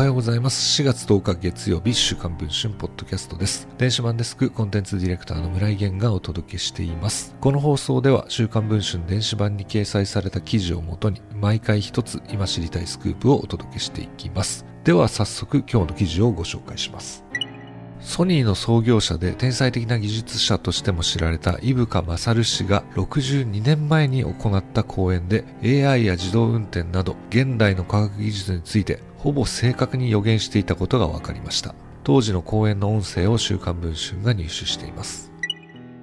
はようございます。4月10日月曜日、週刊文春ポッドキャストです。電子版デスクコンテンツディレクターの村井源がお届けしています。この放送では、週刊文春電子版に掲載された記事をもとに、毎回一つ今知りたいスクープをお届けしていきます。では早速今日の記事をご紹介します。ソニーの創業者で天才的な技術者としても知られた伊深勝氏が62年前に行った講演で AI や自動運転など現代の科学技術についてほぼ正確に予言していたことが分かりました。当時の講演の音声を週刊文春が入手しています。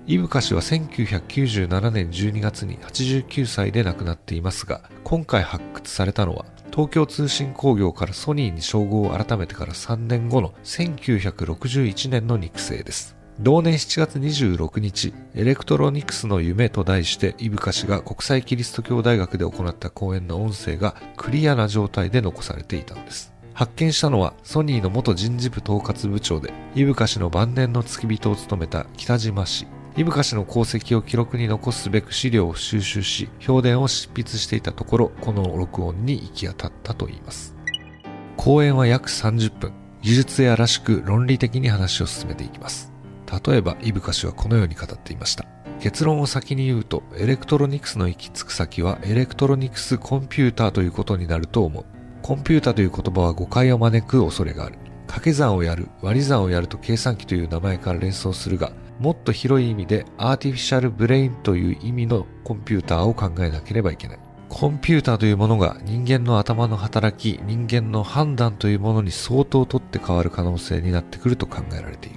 井深氏は1997年12月に89歳で亡くなっていますが、今回発掘されたのは東京通信工業からソニーに商号を改めてから3年後の1961年の肉声です。同年7月26日、エレクトロニクスの夢と題して、井深氏が国際キリスト教大学で行った講演の音声がクリアな状態で残されていたのです。発見したのはソニーの元人事部統括部長で、井深氏の晩年の付き人を務めた北島氏。井深氏の功績を記録に残すべく資料を収集し、評伝を執筆していたところ、この録音に行き当たったといいます。講演は約30分。技術屋らしく論理的に話を進めていきます。例えば、井深氏はこのように語っていました。結論を先に言うと、エレクトロニクスの行き着く先は、エレクトロニクスコンピューターということになると思う。コンピューターという言葉は誤解を招く恐れがある。掛け算をやる、割り算をやると計算機という名前から連想するが、もっと広い意味で artificial brain という意味のコンピューターを考えなければいけない。コンピューターというものが人間の頭の働き、人間の判断というものに相当取って代わる可能性になってくると考えられている。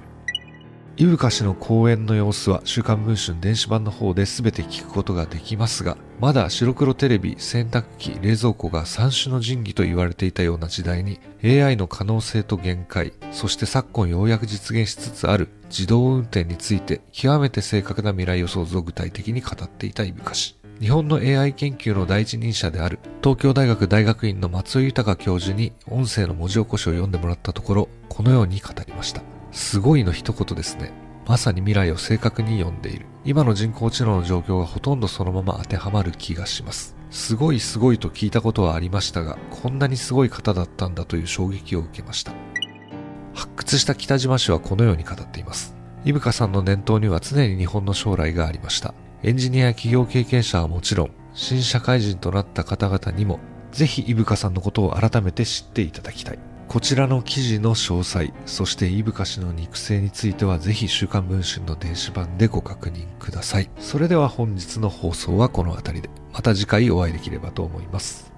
井深氏の講演の様子は週刊文春電子版の方で全て聞くことができますが、まだ白黒テレビ、洗濯機、冷蔵庫が三種の神器と言われていたような時代に AI の可能性と限界、そして昨今ようやく実現しつつある自動運転について極めて正確な未来予想図を具体的に語っていた井深氏。日本の AI 研究の第一人者である東京大学大学院の松尾豊教授に音声の文字起こしを読んでもらったところ、このように語りました。すごいの一言ですね。まさに未来を正確に読んでいる。今の人工知能の状況がほとんどそのまま当てはまる気がします。すごいすごいと聞いたことはありましたが、こんなにすごい方だったんだという衝撃を受けました。発掘した北島氏はこのように語っています。伊深さんの念頭には常に日本の将来がありました。エンジニアや企業経験者はもちろん、新社会人となった方々にも、ぜひ伊深さんのことを改めて知っていただきたい。こちらの記事の詳細、そしてイブカ氏の肉声についてはぜひ週刊文春の電子版でご確認ください。それでは本日の放送はこの辺りで、また次回お会いできればと思います。